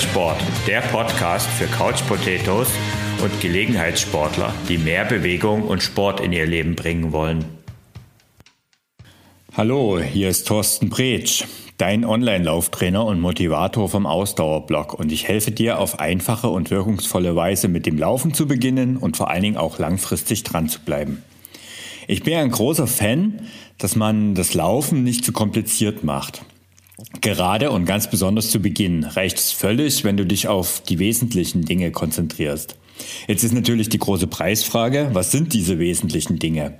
Sport, der Podcast für Couch Potatoes und Gelegenheitssportler, die mehr Bewegung und Sport in ihr Leben bringen wollen. Hallo, hier ist Thorsten Bretsch, dein Online-Lauftrainer und Motivator vom Ausdauerblog und ich helfe dir auf einfache und wirkungsvolle Weise mit dem Laufen zu beginnen und vor allen Dingen auch langfristig dran zu bleiben. Ich bin ein großer Fan, dass man das Laufen nicht zu kompliziert macht. Gerade und ganz besonders zu Beginn reicht es völlig, wenn du dich auf die wesentlichen Dinge konzentrierst. Jetzt ist natürlich die große Preisfrage, was sind diese wesentlichen Dinge?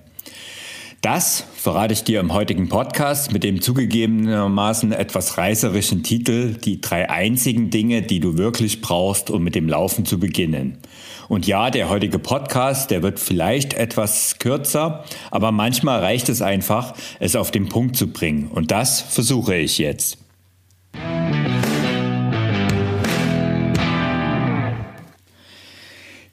Das verrate ich dir im heutigen Podcast mit dem zugegebenermaßen etwas reißerischen Titel Die drei einzigen Dinge, die du wirklich brauchst, um mit dem Laufen zu beginnen. Und ja, der heutige Podcast, der wird vielleicht etwas kürzer, aber manchmal reicht es einfach, es auf den Punkt zu bringen. Und das versuche ich jetzt.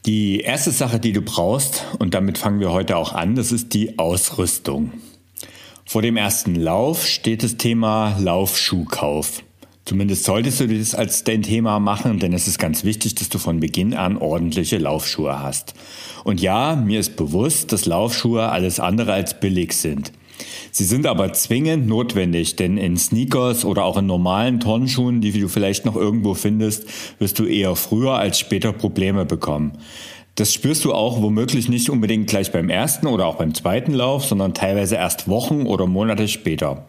Die erste Sache, die du brauchst, und damit fangen wir heute auch an, das ist die Ausrüstung. Vor dem ersten Lauf steht das Thema Laufschuhkauf. Zumindest solltest du das als dein Thema machen, denn es ist ganz wichtig, dass du von Beginn an ordentliche Laufschuhe hast. Und ja, mir ist bewusst, dass Laufschuhe alles andere als billig sind. Sie sind aber zwingend notwendig, denn in Sneakers oder auch in normalen Turnschuhen, die du vielleicht noch irgendwo findest, wirst du eher früher als später Probleme bekommen. Das spürst du auch womöglich nicht unbedingt gleich beim ersten oder auch beim zweiten Lauf, sondern teilweise erst Wochen oder Monate später.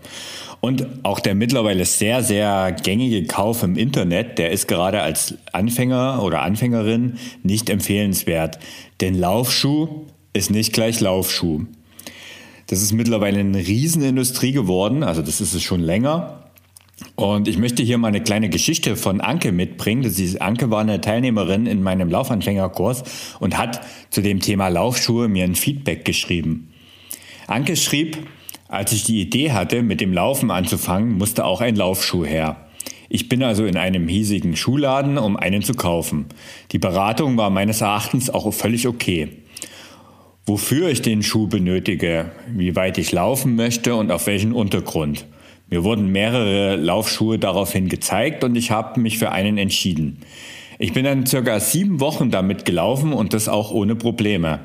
Und auch der mittlerweile sehr, sehr gängige Kauf im Internet, der ist gerade als Anfänger oder Anfängerin nicht empfehlenswert. Denn Laufschuh ist nicht gleich Laufschuh. Das ist mittlerweile eine Riesenindustrie geworden, also das ist es schon länger. Und ich möchte hier mal eine kleine Geschichte von Anke mitbringen. Das ist, Anke war eine Teilnehmerin in meinem Laufanfängerkurs und hat zu dem Thema Laufschuhe mir ein Feedback geschrieben. Anke schrieb, als ich die Idee hatte, mit dem Laufen anzufangen, musste auch ein Laufschuh her. Ich bin also in einem hiesigen Schuhladen, um einen zu kaufen. Die Beratung war meines Erachtens auch völlig okay wofür ich den Schuh benötige, wie weit ich laufen möchte und auf welchen Untergrund. Mir wurden mehrere Laufschuhe daraufhin gezeigt und ich habe mich für einen entschieden. Ich bin dann circa sieben Wochen damit gelaufen und das auch ohne Probleme.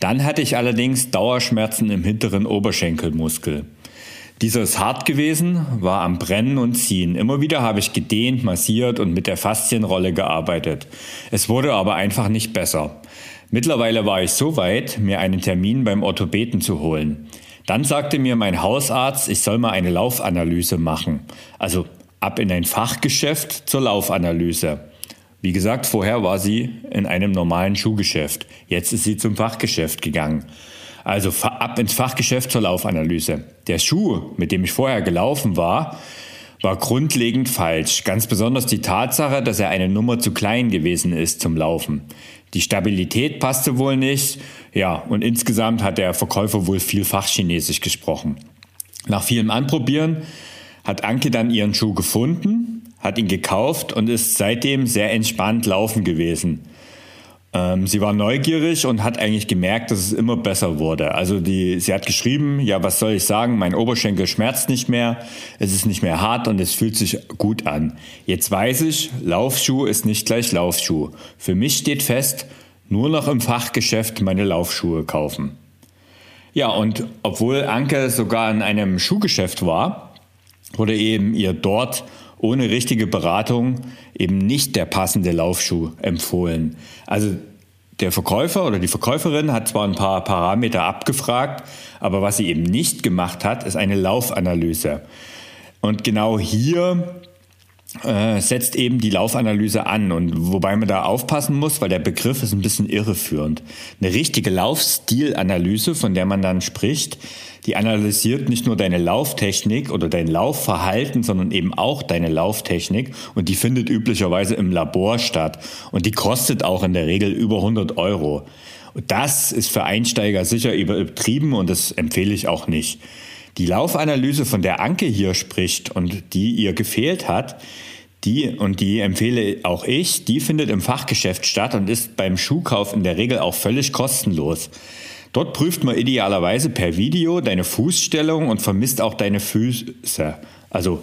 Dann hatte ich allerdings Dauerschmerzen im hinteren Oberschenkelmuskel. Dieser ist hart gewesen, war am Brennen und Ziehen. Immer wieder habe ich gedehnt, massiert und mit der Faszienrolle gearbeitet. Es wurde aber einfach nicht besser. Mittlerweile war ich so weit, mir einen Termin beim Orthopäden zu holen. Dann sagte mir mein Hausarzt, ich soll mal eine Laufanalyse machen. Also ab in ein Fachgeschäft zur Laufanalyse. Wie gesagt, vorher war sie in einem normalen Schuhgeschäft. Jetzt ist sie zum Fachgeschäft gegangen. Also ab ins Fachgeschäft zur Laufanalyse. Der Schuh, mit dem ich vorher gelaufen war, war grundlegend falsch. Ganz besonders die Tatsache, dass er eine Nummer zu klein gewesen ist zum Laufen. Die Stabilität passte wohl nicht. Ja, und insgesamt hat der Verkäufer wohl viel Fachchinesisch gesprochen. Nach vielem Anprobieren hat Anke dann ihren Schuh gefunden, hat ihn gekauft und ist seitdem sehr entspannt laufen gewesen. Ähm, sie war neugierig und hat eigentlich gemerkt, dass es immer besser wurde. Also die, sie hat geschrieben, ja, was soll ich sagen, mein Oberschenkel schmerzt nicht mehr, es ist nicht mehr hart und es fühlt sich gut an. Jetzt weiß ich, Laufschuh ist nicht gleich Laufschuh. Für mich steht fest, nur noch im Fachgeschäft meine Laufschuhe kaufen. Ja, und obwohl Anke sogar in einem Schuhgeschäft war, wurde eben ihr dort ohne richtige Beratung eben nicht der passende Laufschuh empfohlen. Also der Verkäufer oder die Verkäuferin hat zwar ein paar Parameter abgefragt, aber was sie eben nicht gemacht hat, ist eine Laufanalyse. Und genau hier äh, setzt eben die Laufanalyse an und wobei man da aufpassen muss, weil der Begriff ist ein bisschen irreführend. Eine richtige Laufstilanalyse, von der man dann spricht, die analysiert nicht nur deine Lauftechnik oder dein Laufverhalten, sondern eben auch deine Lauftechnik und die findet üblicherweise im Labor statt und die kostet auch in der Regel über 100 Euro. Und das ist für Einsteiger sicher übertrieben und das empfehle ich auch nicht. Die Laufanalyse, von der Anke hier spricht und die ihr gefehlt hat, die, und die empfehle auch ich, die findet im Fachgeschäft statt und ist beim Schuhkauf in der Regel auch völlig kostenlos. Dort prüft man idealerweise per Video deine Fußstellung und vermisst auch deine Füße. Also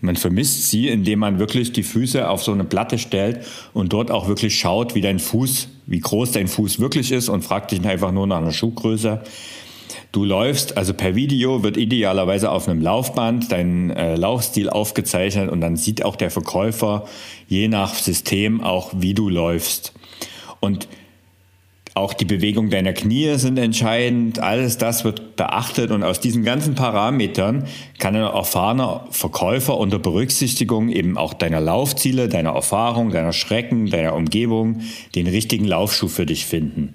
Man vermisst sie, indem man wirklich die Füße auf so eine Platte stellt und dort auch wirklich schaut, wie dein Fuß, wie groß dein Fuß wirklich ist und fragt dich einfach nur nach einer Schuhgröße. Du läufst, also per Video wird idealerweise auf einem Laufband dein äh, Laufstil aufgezeichnet und dann sieht auch der Verkäufer je nach System auch, wie du läufst. Und auch die Bewegung deiner Knie sind entscheidend. Alles das wird beachtet und aus diesen ganzen Parametern kann ein erfahrener Verkäufer unter Berücksichtigung eben auch deiner Laufziele, deiner Erfahrung, deiner Schrecken, deiner Umgebung den richtigen Laufschuh für dich finden.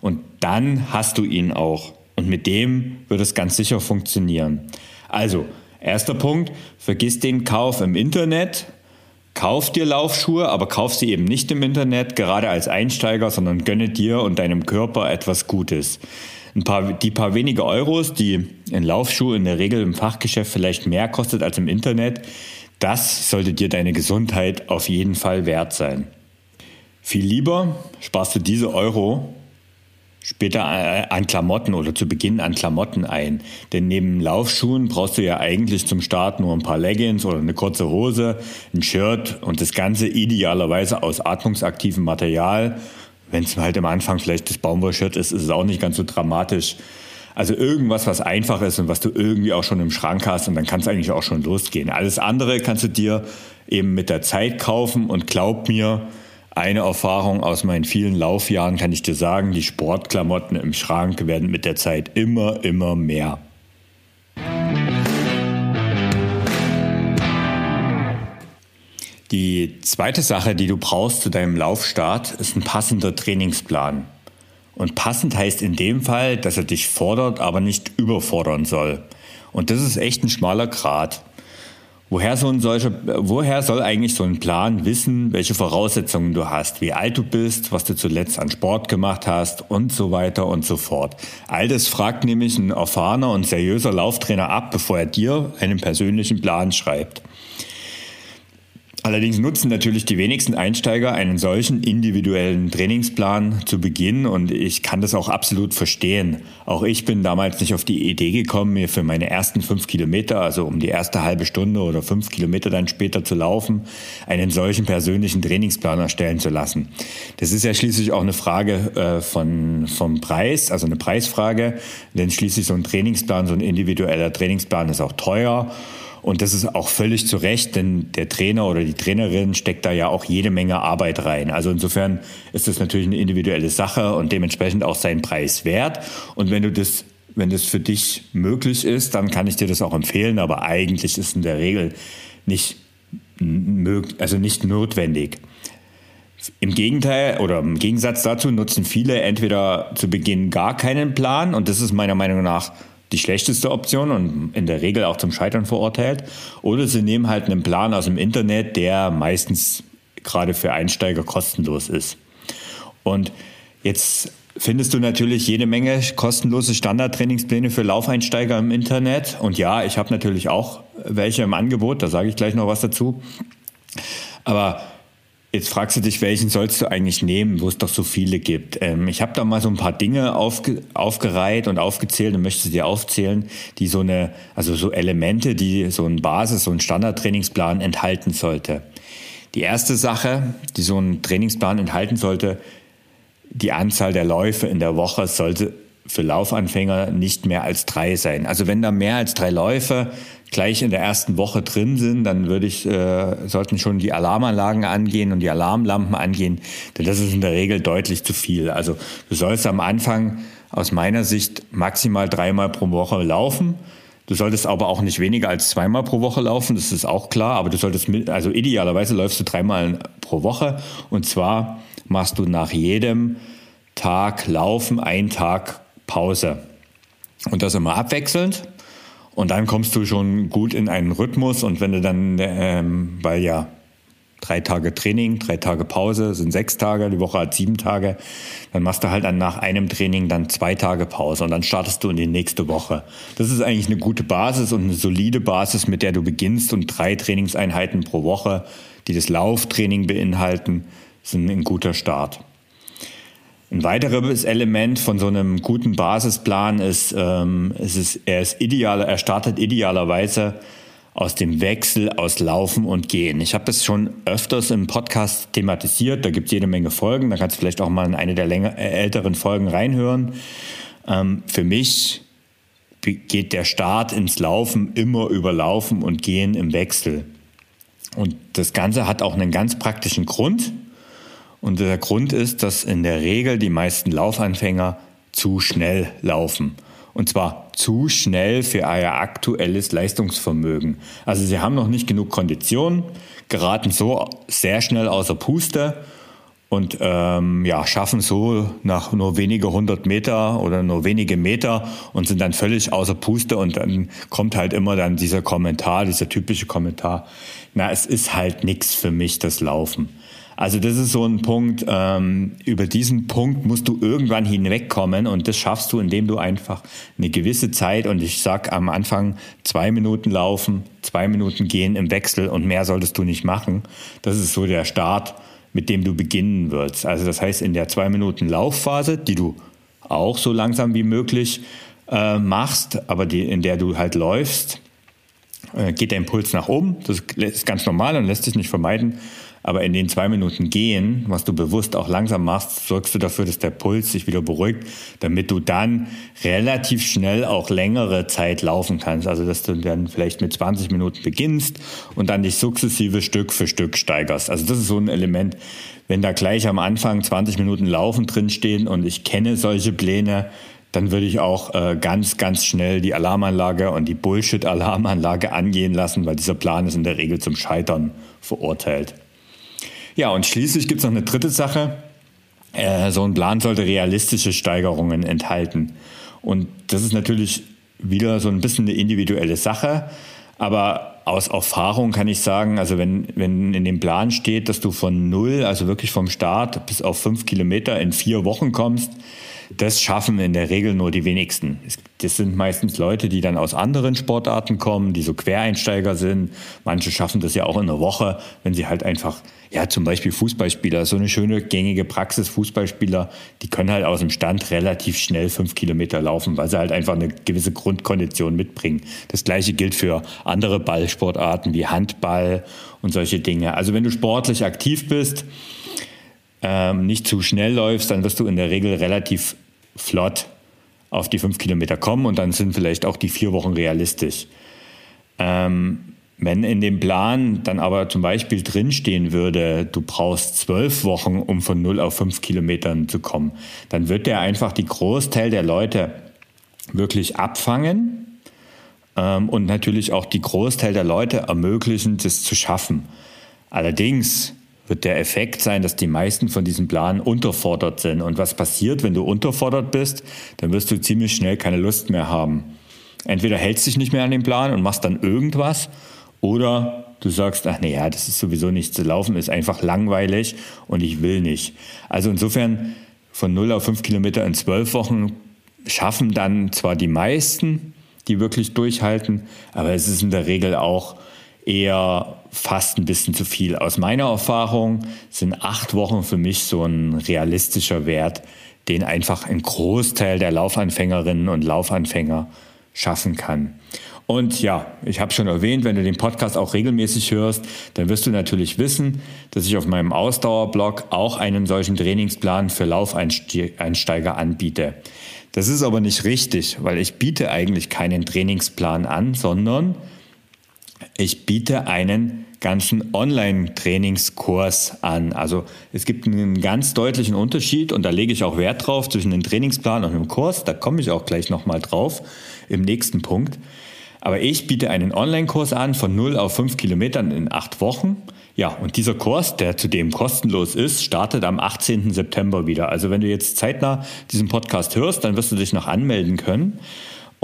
Und dann hast du ihn auch. Und mit dem wird es ganz sicher funktionieren. Also, erster Punkt, vergiss den Kauf im Internet. Kauf dir Laufschuhe, aber kauf sie eben nicht im Internet, gerade als Einsteiger, sondern gönne dir und deinem Körper etwas Gutes. Paar, die paar wenige Euros, die ein Laufschuh in der Regel im Fachgeschäft vielleicht mehr kostet als im Internet, das sollte dir deine Gesundheit auf jeden Fall wert sein. Viel lieber sparst du diese Euro später äh, an Klamotten oder zu Beginn an Klamotten ein. Denn neben Laufschuhen brauchst du ja eigentlich zum Start nur ein paar Leggings oder eine kurze Hose, ein Shirt und das Ganze idealerweise aus atmungsaktivem Material. Wenn es halt am Anfang vielleicht das Baumwollshirt ist, ist es auch nicht ganz so dramatisch. Also irgendwas, was einfach ist und was du irgendwie auch schon im Schrank hast und dann kann es eigentlich auch schon losgehen. Alles andere kannst du dir eben mit der Zeit kaufen und glaub mir, eine Erfahrung aus meinen vielen Laufjahren kann ich dir sagen, die Sportklamotten im Schrank werden mit der Zeit immer, immer mehr. Die zweite Sache, die du brauchst zu deinem Laufstart, ist ein passender Trainingsplan. Und passend heißt in dem Fall, dass er dich fordert, aber nicht überfordern soll. Und das ist echt ein schmaler Grat. Woher, so ein solcher, woher soll eigentlich so ein Plan wissen, welche Voraussetzungen du hast, wie alt du bist, was du zuletzt an Sport gemacht hast und so weiter und so fort? All das fragt nämlich ein erfahrener und seriöser Lauftrainer ab, bevor er dir einen persönlichen Plan schreibt. Allerdings nutzen natürlich die wenigsten Einsteiger einen solchen individuellen Trainingsplan zu Beginn und ich kann das auch absolut verstehen. Auch ich bin damals nicht auf die Idee gekommen, mir für meine ersten fünf Kilometer, also um die erste halbe Stunde oder fünf Kilometer dann später zu laufen, einen solchen persönlichen Trainingsplan erstellen zu lassen. Das ist ja schließlich auch eine Frage äh, von, vom Preis, also eine Preisfrage, denn schließlich so ein Trainingsplan, so ein individueller Trainingsplan ist auch teuer. Und das ist auch völlig zu Recht, denn der Trainer oder die Trainerin steckt da ja auch jede Menge Arbeit rein. Also insofern ist das natürlich eine individuelle Sache und dementsprechend auch seinen Preis wert. Und wenn du das wenn das für dich möglich ist, dann kann ich dir das auch empfehlen, aber eigentlich ist es in der Regel nicht, also nicht notwendig. Im Gegenteil oder im Gegensatz dazu nutzen viele entweder zu Beginn gar keinen Plan und das ist meiner Meinung nach die schlechteste Option und in der Regel auch zum Scheitern verurteilt. Oder sie nehmen halt einen Plan aus dem Internet, der meistens gerade für Einsteiger kostenlos ist. Und jetzt findest du natürlich jede Menge kostenlose Standardtrainingspläne für Laufeinsteiger im Internet. Und ja, ich habe natürlich auch welche im Angebot, da sage ich gleich noch was dazu. Aber Jetzt fragst du dich, welchen sollst du eigentlich nehmen, wo es doch so viele gibt. Ähm, ich habe da mal so ein paar Dinge aufge aufgereiht und aufgezählt und möchte sie dir aufzählen, die so eine, also so Elemente, die so ein Basis, so ein Standardtrainingsplan enthalten sollte. Die erste Sache, die so ein Trainingsplan enthalten sollte, die Anzahl der Läufe in der Woche sollte für Laufanfänger nicht mehr als drei sein. Also wenn da mehr als drei Läufe gleich in der ersten Woche drin sind, dann würde ich, äh, sollten schon die Alarmanlagen angehen und die Alarmlampen angehen, denn das ist in der Regel deutlich zu viel. Also du sollst am Anfang aus meiner Sicht maximal dreimal pro Woche laufen. Du solltest aber auch nicht weniger als zweimal pro Woche laufen, das ist auch klar, aber du solltest mit, also idealerweise läufst du dreimal pro Woche und zwar machst du nach jedem Tag Laufen einen Tag Pause. Und das immer abwechselnd. Und dann kommst du schon gut in einen Rhythmus. Und wenn du dann, ähm, weil ja drei Tage Training, drei Tage Pause, sind sechs Tage, die Woche hat sieben Tage, dann machst du halt dann nach einem Training dann zwei Tage Pause und dann startest du in die nächste Woche. Das ist eigentlich eine gute Basis und eine solide Basis, mit der du beginnst und drei Trainingseinheiten pro Woche, die das Lauftraining beinhalten, sind ein guter Start. Ein weiteres Element von so einem guten Basisplan ist, ähm, es ist, er ist ideal, er startet idealerweise aus dem Wechsel aus Laufen und Gehen. Ich habe das schon öfters im Podcast thematisiert, da gibt es jede Menge Folgen, da kannst du vielleicht auch mal in eine der länger, äh, älteren Folgen reinhören. Ähm, für mich geht der Start ins Laufen immer über Laufen und Gehen im Wechsel. Und das Ganze hat auch einen ganz praktischen Grund. Und der Grund ist, dass in der Regel die meisten Laufanfänger zu schnell laufen. Und zwar zu schnell für euer aktuelles Leistungsvermögen. Also sie haben noch nicht genug Kondition, geraten so sehr schnell außer Puste und ähm, ja, schaffen so nach nur wenige hundert Meter oder nur wenige Meter und sind dann völlig außer Puste und dann kommt halt immer dann dieser Kommentar, dieser typische Kommentar, na, es ist halt nichts für mich, das Laufen. Also das ist so ein Punkt, ähm, über diesen Punkt musst du irgendwann hinwegkommen und das schaffst du, indem du einfach eine gewisse Zeit und ich sag am Anfang zwei Minuten laufen, zwei Minuten gehen im Wechsel und mehr solltest du nicht machen. Das ist so der Start, mit dem du beginnen wirst. Also das heißt, in der zwei Minuten Laufphase, die du auch so langsam wie möglich äh, machst, aber die, in der du halt läufst, äh, geht der Impuls nach oben. Das ist ganz normal und lässt sich nicht vermeiden. Aber in den zwei Minuten gehen, was du bewusst auch langsam machst, sorgst du dafür, dass der Puls sich wieder beruhigt, damit du dann relativ schnell auch längere Zeit laufen kannst. Also dass du dann vielleicht mit 20 Minuten beginnst und dann dich sukzessive Stück für Stück steigerst. Also das ist so ein Element, wenn da gleich am Anfang 20 Minuten Laufen drinstehen und ich kenne solche Pläne, dann würde ich auch äh, ganz, ganz schnell die Alarmanlage und die Bullshit-Alarmanlage angehen lassen, weil dieser Plan ist in der Regel zum Scheitern verurteilt. Ja, und schließlich gibt es noch eine dritte Sache. Äh, so ein Plan sollte realistische Steigerungen enthalten. Und das ist natürlich wieder so ein bisschen eine individuelle Sache. Aber aus Erfahrung kann ich sagen, also wenn, wenn in dem Plan steht, dass du von null, also wirklich vom Start bis auf fünf Kilometer in vier Wochen kommst, das schaffen in der Regel nur die wenigsten. Das sind meistens Leute, die dann aus anderen Sportarten kommen, die so Quereinsteiger sind. Manche schaffen das ja auch in einer Woche, wenn sie halt einfach, ja, zum Beispiel Fußballspieler, so eine schöne gängige Praxis, Fußballspieler, die können halt aus dem Stand relativ schnell fünf Kilometer laufen, weil sie halt einfach eine gewisse Grundkondition mitbringen. Das gleiche gilt für andere Ballsportarten wie Handball und solche Dinge. Also wenn du sportlich aktiv bist, ähm, nicht zu schnell läufst, dann wirst du in der Regel relativ flott auf die fünf Kilometer kommen und dann sind vielleicht auch die vier Wochen realistisch. Ähm, wenn in dem Plan dann aber zum Beispiel drinstehen würde, du brauchst zwölf Wochen, um von null auf fünf Kilometern zu kommen, dann wird der einfach die Großteil der Leute wirklich abfangen ähm, und natürlich auch die Großteil der Leute ermöglichen, das zu schaffen. Allerdings wird der Effekt sein, dass die meisten von diesem Plan unterfordert sind. Und was passiert, wenn du unterfordert bist? Dann wirst du ziemlich schnell keine Lust mehr haben. Entweder hältst du dich nicht mehr an den Plan und machst dann irgendwas, oder du sagst, ach nee, ja, das ist sowieso nicht zu laufen, ist einfach langweilig und ich will nicht. Also insofern von 0 auf 5 Kilometer in 12 Wochen schaffen dann zwar die meisten, die wirklich durchhalten, aber es ist in der Regel auch eher fast ein bisschen zu viel. Aus meiner Erfahrung sind acht Wochen für mich so ein realistischer Wert, den einfach ein Großteil der Laufanfängerinnen und Laufanfänger schaffen kann. Und ja, ich habe schon erwähnt, wenn du den Podcast auch regelmäßig hörst, dann wirst du natürlich wissen, dass ich auf meinem Ausdauerblog auch einen solchen Trainingsplan für Laufeinsteiger anbiete. Das ist aber nicht richtig, weil ich biete eigentlich keinen Trainingsplan an, sondern ich biete einen ganzen Online-Trainingskurs an. Also es gibt einen ganz deutlichen Unterschied und da lege ich auch Wert drauf zwischen dem Trainingsplan und dem Kurs. Da komme ich auch gleich nochmal drauf im nächsten Punkt. Aber ich biete einen Online-Kurs an von 0 auf 5 Kilometern in 8 Wochen. Ja, und dieser Kurs, der zudem kostenlos ist, startet am 18. September wieder. Also wenn du jetzt zeitnah diesen Podcast hörst, dann wirst du dich noch anmelden können.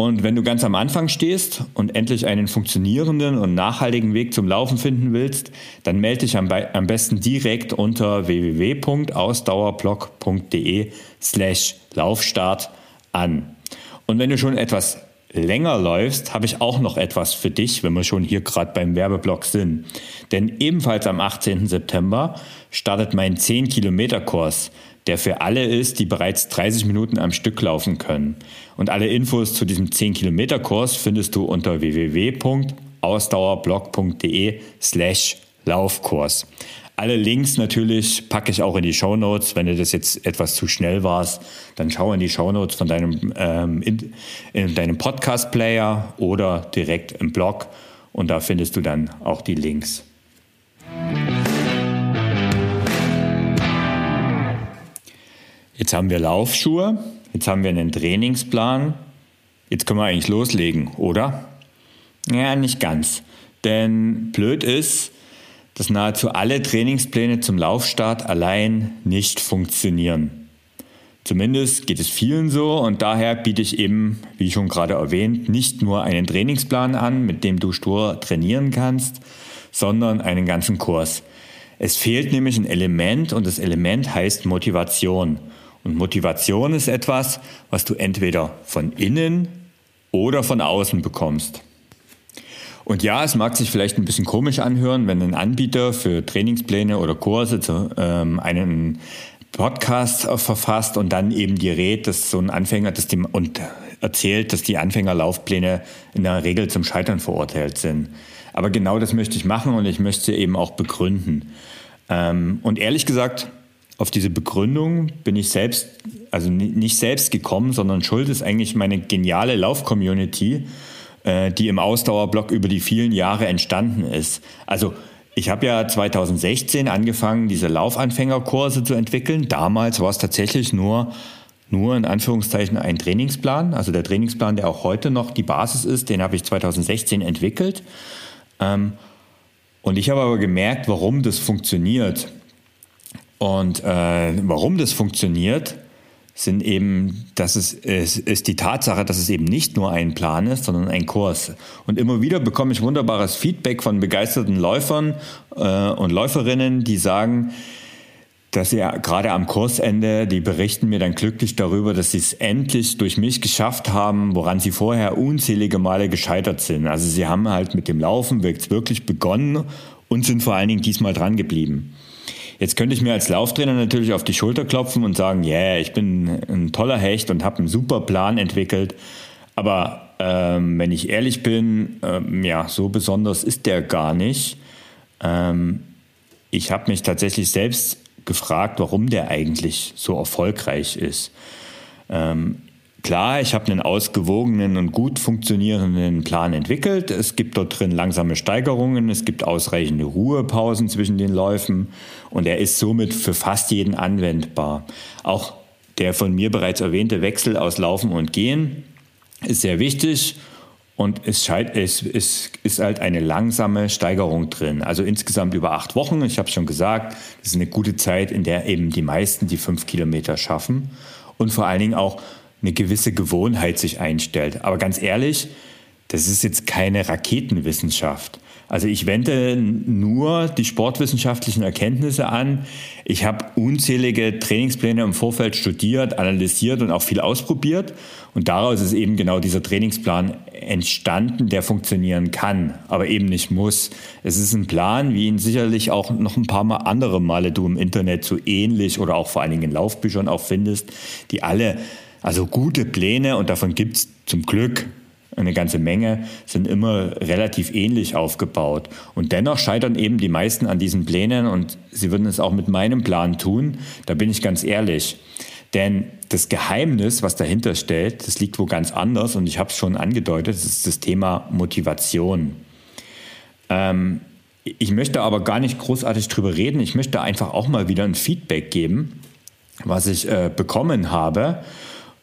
Und wenn du ganz am Anfang stehst und endlich einen funktionierenden und nachhaltigen Weg zum Laufen finden willst, dann melde dich am, am besten direkt unter www.ausdauerblog.de slash Laufstart an. Und wenn du schon etwas länger läufst, habe ich auch noch etwas für dich, wenn wir schon hier gerade beim Werbeblock sind. Denn ebenfalls am 18. September startet mein 10-Kilometer-Kurs der für alle ist, die bereits 30 Minuten am Stück laufen können. Und alle Infos zu diesem 10-Kilometer-Kurs findest du unter www www.ausdauerblog.de slash Laufkurs. Alle Links natürlich packe ich auch in die Show Notes. Wenn du das jetzt etwas zu schnell warst, dann schau in die Show Notes von deinem, ähm, in, in deinem Podcast-Player oder direkt im Blog und da findest du dann auch die Links. Jetzt haben wir Laufschuhe, jetzt haben wir einen Trainingsplan. Jetzt können wir eigentlich loslegen, oder? Ja, nicht ganz. Denn blöd ist, dass nahezu alle Trainingspläne zum Laufstart allein nicht funktionieren. Zumindest geht es vielen so und daher biete ich eben, wie schon gerade erwähnt, nicht nur einen Trainingsplan an, mit dem du stur trainieren kannst, sondern einen ganzen Kurs. Es fehlt nämlich ein Element und das Element heißt Motivation. Und Motivation ist etwas, was du entweder von innen oder von außen bekommst. Und ja, es mag sich vielleicht ein bisschen komisch anhören, wenn ein Anbieter für Trainingspläne oder Kurse zu, ähm, einen Podcast verfasst und dann eben die rät, dass so ein Anfänger dass die, und erzählt, dass die Anfängerlaufpläne in der Regel zum Scheitern verurteilt sind. Aber genau das möchte ich machen und ich möchte eben auch begründen. Ähm, und ehrlich gesagt, auf diese Begründung bin ich selbst, also nicht selbst gekommen, sondern schuld ist eigentlich meine geniale Lauf-Community, äh, die im Ausdauerblock über die vielen Jahre entstanden ist. Also ich habe ja 2016 angefangen, diese Laufanfängerkurse zu entwickeln. Damals war es tatsächlich nur, nur in Anführungszeichen ein Trainingsplan. Also der Trainingsplan, der auch heute noch die Basis ist, den habe ich 2016 entwickelt. Ähm, und ich habe aber gemerkt, warum das funktioniert. Und äh, warum das funktioniert, sind eben, dass es, es ist die Tatsache, dass es eben nicht nur ein Plan ist, sondern ein Kurs. Und immer wieder bekomme ich wunderbares Feedback von begeisterten Läufern äh, und Läuferinnen, die sagen, dass sie gerade am Kursende, die berichten mir dann glücklich darüber, dass sie es endlich durch mich geschafft haben, woran sie vorher unzählige Male gescheitert sind. Also sie haben halt mit dem Laufen wirklich begonnen und sind vor allen Dingen diesmal dran geblieben. Jetzt könnte ich mir als Lauftrainer natürlich auf die Schulter klopfen und sagen, yeah, ich bin ein toller Hecht und habe einen super Plan entwickelt. Aber ähm, wenn ich ehrlich bin, ähm, ja, so besonders ist der gar nicht. Ähm, ich habe mich tatsächlich selbst gefragt, warum der eigentlich so erfolgreich ist. Klar, ich habe einen ausgewogenen und gut funktionierenden Plan entwickelt. Es gibt dort drin langsame Steigerungen, es gibt ausreichende Ruhepausen zwischen den Läufen und er ist somit für fast jeden anwendbar. Auch der von mir bereits erwähnte Wechsel aus Laufen und Gehen ist sehr wichtig und es, scheint, es, es ist halt eine langsame Steigerung drin. Also insgesamt über acht Wochen. Ich habe schon gesagt, das ist eine gute Zeit, in der eben die meisten die fünf Kilometer schaffen und vor allen Dingen auch eine gewisse Gewohnheit sich einstellt. Aber ganz ehrlich, das ist jetzt keine Raketenwissenschaft. Also ich wende nur die sportwissenschaftlichen Erkenntnisse an. Ich habe unzählige Trainingspläne im Vorfeld studiert, analysiert und auch viel ausprobiert. Und daraus ist eben genau dieser Trainingsplan entstanden, der funktionieren kann, aber eben nicht muss. Es ist ein Plan, wie ihn sicherlich auch noch ein paar Mal andere Male du im Internet so ähnlich oder auch vor allen Dingen in Laufbüchern auch findest, die alle also gute Pläne, und davon gibt es zum Glück eine ganze Menge, sind immer relativ ähnlich aufgebaut. Und dennoch scheitern eben die meisten an diesen Plänen und sie würden es auch mit meinem Plan tun. Da bin ich ganz ehrlich. Denn das Geheimnis, was dahinter steht, das liegt wo ganz anders und ich habe es schon angedeutet, das ist das Thema Motivation. Ähm, ich möchte aber gar nicht großartig drüber reden. Ich möchte einfach auch mal wieder ein Feedback geben, was ich äh, bekommen habe.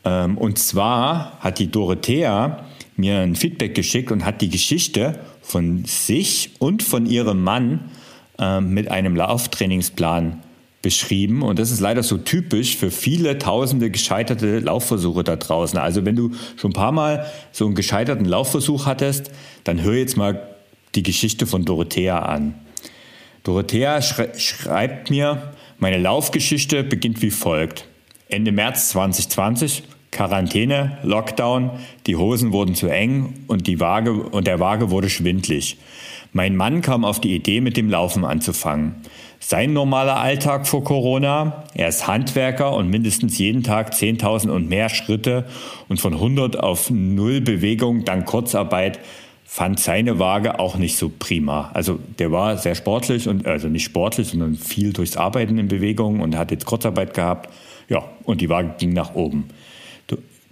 Ähm, und zwar hat die Dorothea mir ein Feedback geschickt und hat die Geschichte von sich und von ihrem Mann ähm, mit einem Lauftrainingsplan beschrieben. Und das ist leider so typisch für viele tausende gescheiterte Laufversuche da draußen. Also wenn du schon ein paar Mal so einen gescheiterten Laufversuch hattest, dann hör jetzt mal die Geschichte von Dorothea an. Dorothea schreibt mir, meine Laufgeschichte beginnt wie folgt. Ende März 2020 Quarantäne, Lockdown, die Hosen wurden zu eng und die Waage und der Waage wurde schwindlig. Mein Mann kam auf die Idee, mit dem Laufen anzufangen. Sein normaler Alltag vor Corona, er ist Handwerker und mindestens jeden Tag 10.000 und mehr Schritte und von 100 auf 0 Bewegung dank Kurzarbeit fand seine Waage auch nicht so prima. Also der war sehr sportlich und also nicht sportlich, sondern viel durchs Arbeiten in Bewegung und hat jetzt Kurzarbeit gehabt. Ja, und die Waage ging nach oben.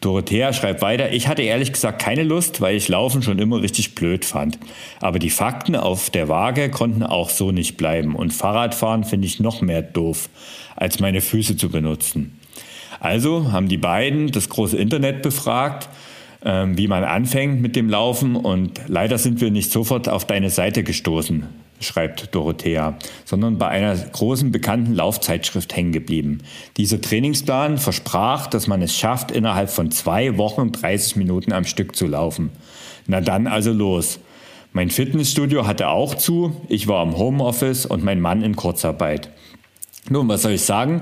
Dorothea schreibt weiter, ich hatte ehrlich gesagt keine Lust, weil ich Laufen schon immer richtig blöd fand. Aber die Fakten auf der Waage konnten auch so nicht bleiben. Und Fahrradfahren finde ich noch mehr doof, als meine Füße zu benutzen. Also haben die beiden das große Internet befragt ähm, wie man anfängt mit dem Laufen. Und leider sind wir nicht sofort auf deine Seite gestoßen, schreibt Dorothea, sondern bei einer großen bekannten Laufzeitschrift hängen geblieben. Dieser Trainingsplan versprach, dass man es schafft, innerhalb von zwei Wochen 30 Minuten am Stück zu laufen. Na dann also los. Mein Fitnessstudio hatte auch zu, ich war im Homeoffice und mein Mann in Kurzarbeit. Nun, was soll ich sagen?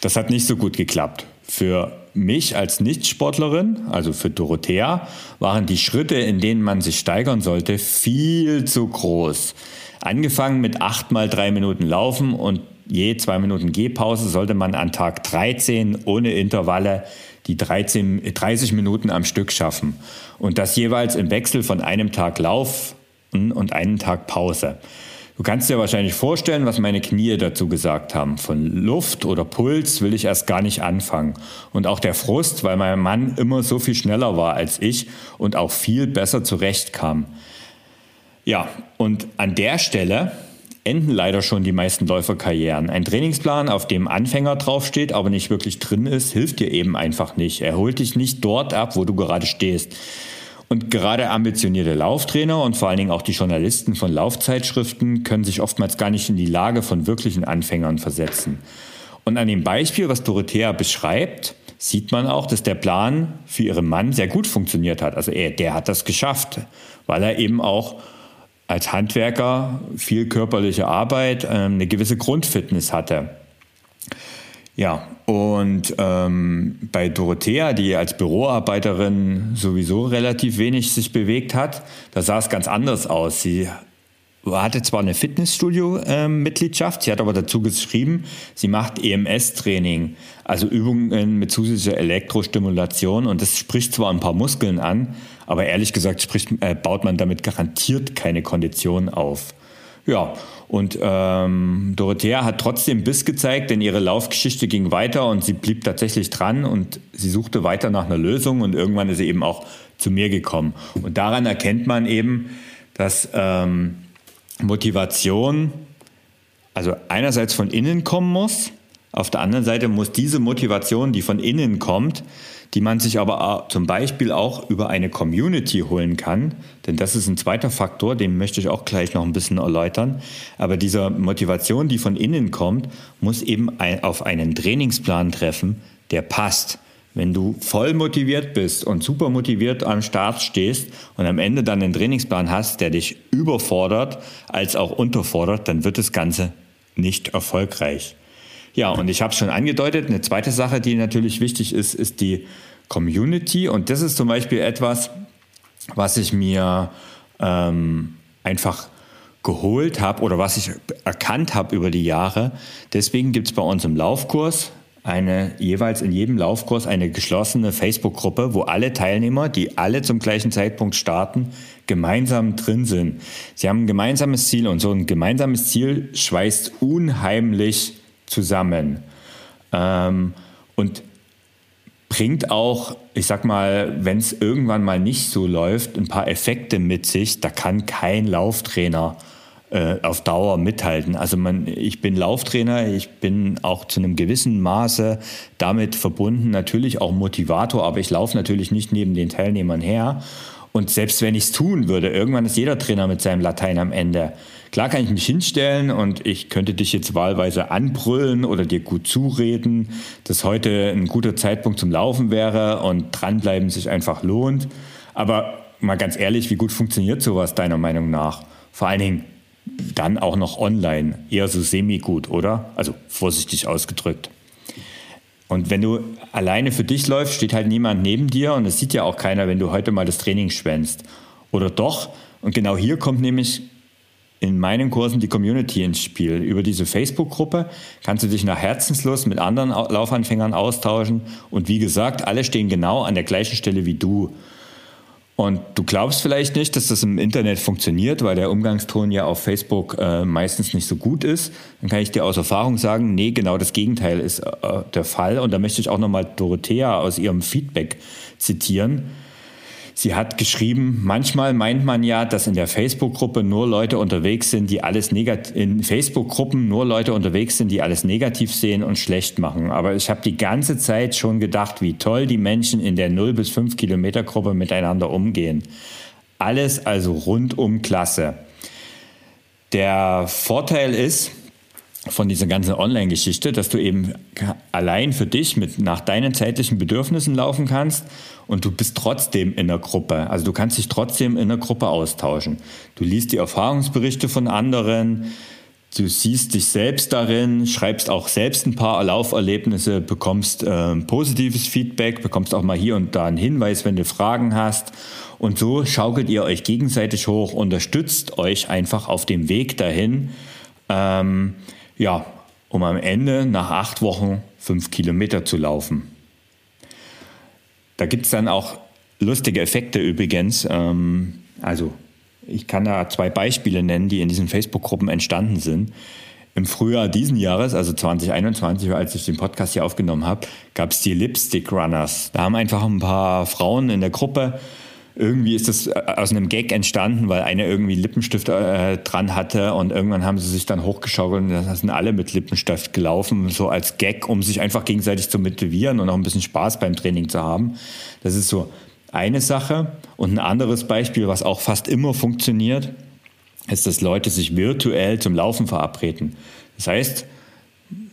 Das hat nicht so gut geklappt. Für mich als Nichtsportlerin, also für Dorothea, waren die Schritte, in denen man sich steigern sollte, viel zu groß. Angefangen mit acht mal drei Minuten Laufen und je zwei Minuten Gehpause sollte man an Tag 13 ohne Intervalle die 13, 30 Minuten am Stück schaffen. Und das jeweils im Wechsel von einem Tag Laufen und einem Tag Pause. Du kannst dir wahrscheinlich vorstellen, was meine Knie dazu gesagt haben. Von Luft oder Puls will ich erst gar nicht anfangen. Und auch der Frust, weil mein Mann immer so viel schneller war als ich und auch viel besser zurechtkam. Ja, und an der Stelle enden leider schon die meisten Läuferkarrieren. Ein Trainingsplan, auf dem Anfänger draufsteht, aber nicht wirklich drin ist, hilft dir eben einfach nicht. Er holt dich nicht dort ab, wo du gerade stehst. Und gerade ambitionierte Lauftrainer und vor allen Dingen auch die Journalisten von Laufzeitschriften können sich oftmals gar nicht in die Lage von wirklichen Anfängern versetzen. Und an dem Beispiel, was Dorothea beschreibt, sieht man auch, dass der Plan für ihren Mann sehr gut funktioniert hat. Also er, der hat das geschafft, weil er eben auch als Handwerker viel körperliche Arbeit, ähm, eine gewisse Grundfitness hatte. Ja, und ähm, bei Dorothea, die als Büroarbeiterin sowieso relativ wenig sich bewegt hat, da sah es ganz anders aus. Sie hatte zwar eine Fitnessstudio-Mitgliedschaft, sie hat aber dazu geschrieben, sie macht EMS-Training, also Übungen mit zusätzlicher Elektrostimulation und das spricht zwar ein paar Muskeln an, aber ehrlich gesagt spricht, äh, baut man damit garantiert keine Kondition auf. Ja, und ähm, Dorothea hat trotzdem Biss gezeigt, denn ihre Laufgeschichte ging weiter und sie blieb tatsächlich dran und sie suchte weiter nach einer Lösung und irgendwann ist sie eben auch zu mir gekommen. Und daran erkennt man eben, dass ähm, Motivation also einerseits von innen kommen muss, auf der anderen Seite muss diese Motivation, die von innen kommt, die man sich aber zum Beispiel auch über eine Community holen kann. Denn das ist ein zweiter Faktor, den möchte ich auch gleich noch ein bisschen erläutern. Aber diese Motivation, die von innen kommt, muss eben auf einen Trainingsplan treffen, der passt. Wenn du voll motiviert bist und super motiviert am Start stehst und am Ende dann einen Trainingsplan hast, der dich überfordert als auch unterfordert, dann wird das Ganze nicht erfolgreich. Ja, und ich habe schon angedeutet, eine zweite Sache, die natürlich wichtig ist, ist die Community. Und das ist zum Beispiel etwas, was ich mir ähm, einfach geholt habe oder was ich erkannt habe über die Jahre. Deswegen gibt es bei uns im Laufkurs eine jeweils in jedem Laufkurs eine geschlossene Facebook-Gruppe, wo alle Teilnehmer, die alle zum gleichen Zeitpunkt starten, gemeinsam drin sind. Sie haben ein gemeinsames Ziel und so ein gemeinsames Ziel schweißt unheimlich zusammen. Ähm, und bringt auch, ich sag mal, wenn es irgendwann mal nicht so läuft, ein paar Effekte mit sich. Da kann kein Lauftrainer äh, auf Dauer mithalten. Also man, ich bin Lauftrainer, ich bin auch zu einem gewissen Maße damit verbunden, natürlich auch Motivator, aber ich laufe natürlich nicht neben den Teilnehmern her. Und selbst wenn ich es tun würde, irgendwann ist jeder Trainer mit seinem Latein am Ende. Klar kann ich mich hinstellen und ich könnte dich jetzt wahlweise anbrüllen oder dir gut zureden, dass heute ein guter Zeitpunkt zum Laufen wäre und dranbleiben sich einfach lohnt. Aber mal ganz ehrlich, wie gut funktioniert sowas deiner Meinung nach? Vor allen Dingen dann auch noch online. Eher so semi-gut, oder? Also vorsichtig ausgedrückt. Und wenn du alleine für dich läufst, steht halt niemand neben dir und es sieht ja auch keiner, wenn du heute mal das Training schwänzt. Oder doch? Und genau hier kommt nämlich in meinen Kursen die Community ins Spiel. Über diese Facebook-Gruppe kannst du dich nach Herzenslust mit anderen Laufanfängern austauschen. Und wie gesagt, alle stehen genau an der gleichen Stelle wie du. Und du glaubst vielleicht nicht, dass das im Internet funktioniert, weil der Umgangston ja auf Facebook äh, meistens nicht so gut ist. Dann kann ich dir aus Erfahrung sagen, nee, genau das Gegenteil ist äh, der Fall. Und da möchte ich auch nochmal Dorothea aus ihrem Feedback zitieren. Sie hat geschrieben, manchmal meint man ja, dass in der Facebook-Gruppe nur Leute unterwegs sind, die alles negativ, in Facebook-Gruppen nur Leute unterwegs sind, die alles negativ sehen und schlecht machen. Aber ich habe die ganze Zeit schon gedacht, wie toll die Menschen in der 0 bis 5 Kilometer Gruppe miteinander umgehen. Alles also rundum klasse. Der Vorteil ist, von dieser ganzen Online-Geschichte, dass du eben allein für dich mit nach deinen zeitlichen Bedürfnissen laufen kannst und du bist trotzdem in der Gruppe. Also du kannst dich trotzdem in der Gruppe austauschen. Du liest die Erfahrungsberichte von anderen, du siehst dich selbst darin, schreibst auch selbst ein paar Lauferlebnisse, bekommst äh, positives Feedback, bekommst auch mal hier und da einen Hinweis, wenn du Fragen hast. Und so schaukelt ihr euch gegenseitig hoch, unterstützt euch einfach auf dem Weg dahin. Ähm, ja, um am Ende nach acht Wochen fünf Kilometer zu laufen. Da gibt es dann auch lustige Effekte übrigens. Ähm, also ich kann da zwei Beispiele nennen, die in diesen Facebook-Gruppen entstanden sind. Im Frühjahr diesen Jahres, also 2021, als ich den Podcast hier aufgenommen habe, gab es die Lipstick Runners. Da haben einfach ein paar Frauen in der Gruppe irgendwie ist das äh, aus einem Gag entstanden, weil einer irgendwie Lippenstift äh, dran hatte und irgendwann haben sie sich dann hochgeschaukelt und da sind alle mit Lippenstift gelaufen, so als Gag, um sich einfach gegenseitig zu motivieren und auch ein bisschen Spaß beim Training zu haben. Das ist so eine Sache. Und ein anderes Beispiel, was auch fast immer funktioniert, ist, dass Leute sich virtuell zum Laufen verabreden. Das heißt,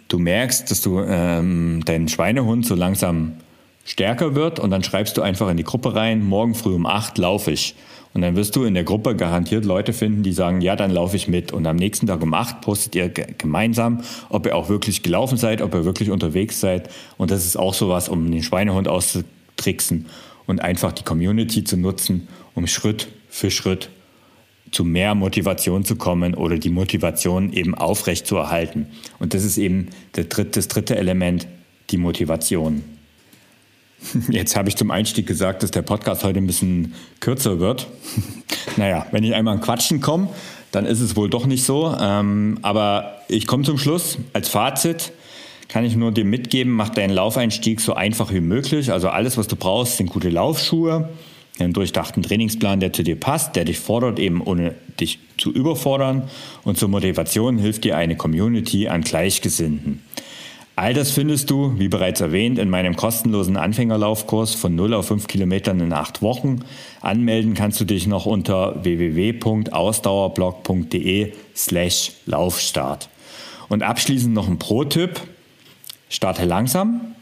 du merkst, dass du ähm, deinen Schweinehund so langsam stärker wird und dann schreibst du einfach in die Gruppe rein, morgen früh um acht laufe ich. Und dann wirst du in der Gruppe garantiert Leute finden, die sagen, ja, dann laufe ich mit. Und am nächsten Tag um acht postet ihr gemeinsam, ob ihr auch wirklich gelaufen seid, ob ihr wirklich unterwegs seid. Und das ist auch sowas, um den Schweinehund auszutricksen und einfach die Community zu nutzen, um Schritt für Schritt zu mehr Motivation zu kommen oder die Motivation eben aufrecht zu erhalten. Und das ist eben das dritte Element, die Motivation. Jetzt habe ich zum Einstieg gesagt, dass der Podcast heute ein bisschen kürzer wird. naja, wenn ich einmal an Quatschen komme, dann ist es wohl doch nicht so. Ähm, aber ich komme zum Schluss. Als Fazit kann ich nur dir mitgeben, mach deinen Laufeinstieg so einfach wie möglich. Also alles, was du brauchst, sind gute Laufschuhe, einen durchdachten Trainingsplan, der zu dir passt, der dich fordert, eben ohne dich zu überfordern. Und zur Motivation hilft dir eine Community an Gleichgesinnten. All das findest du, wie bereits erwähnt, in meinem kostenlosen Anfängerlaufkurs von 0 auf 5 Kilometern in 8 Wochen. Anmelden kannst du dich noch unter www.ausdauerblog.de slash Laufstart. Und abschließend noch ein Pro-Tipp. Starte langsam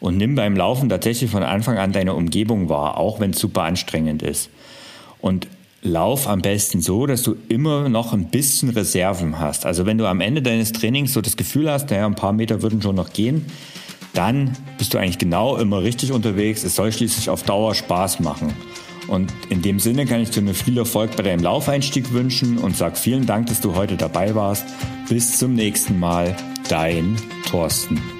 und nimm beim Laufen tatsächlich von Anfang an deine Umgebung wahr, auch wenn es super anstrengend ist. Und Lauf am besten so, dass du immer noch ein bisschen Reserven hast. Also wenn du am Ende deines Trainings so das Gefühl hast, naja, ein paar Meter würden schon noch gehen, dann bist du eigentlich genau immer richtig unterwegs. Es soll schließlich auf Dauer Spaß machen. Und in dem Sinne kann ich dir nur viel Erfolg bei deinem Laufeinstieg wünschen und sag vielen Dank, dass du heute dabei warst. Bis zum nächsten Mal, dein Thorsten.